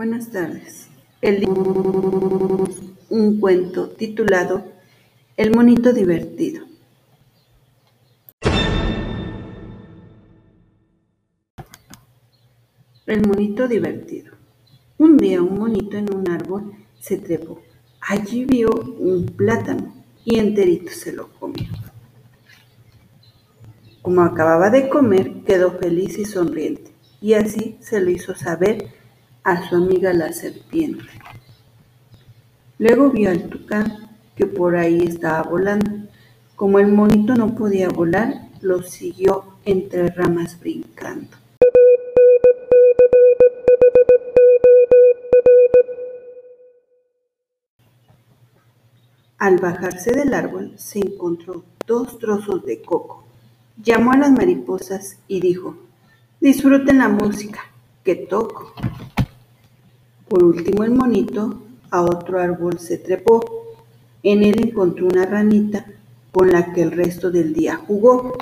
Buenas tardes. El un cuento titulado El monito divertido. El monito divertido. Un día un monito en un árbol se trepó. Allí vio un plátano y enterito se lo comió. Como acababa de comer, quedó feliz y sonriente, y así se lo hizo saber a su amiga la serpiente. Luego vio al tucán que por ahí estaba volando. Como el monito no podía volar, lo siguió entre ramas brincando. Al bajarse del árbol se encontró dos trozos de coco. Llamó a las mariposas y dijo, disfruten la música que toco. Por último el monito a otro árbol se trepó. En él encontró una ranita con la que el resto del día jugó.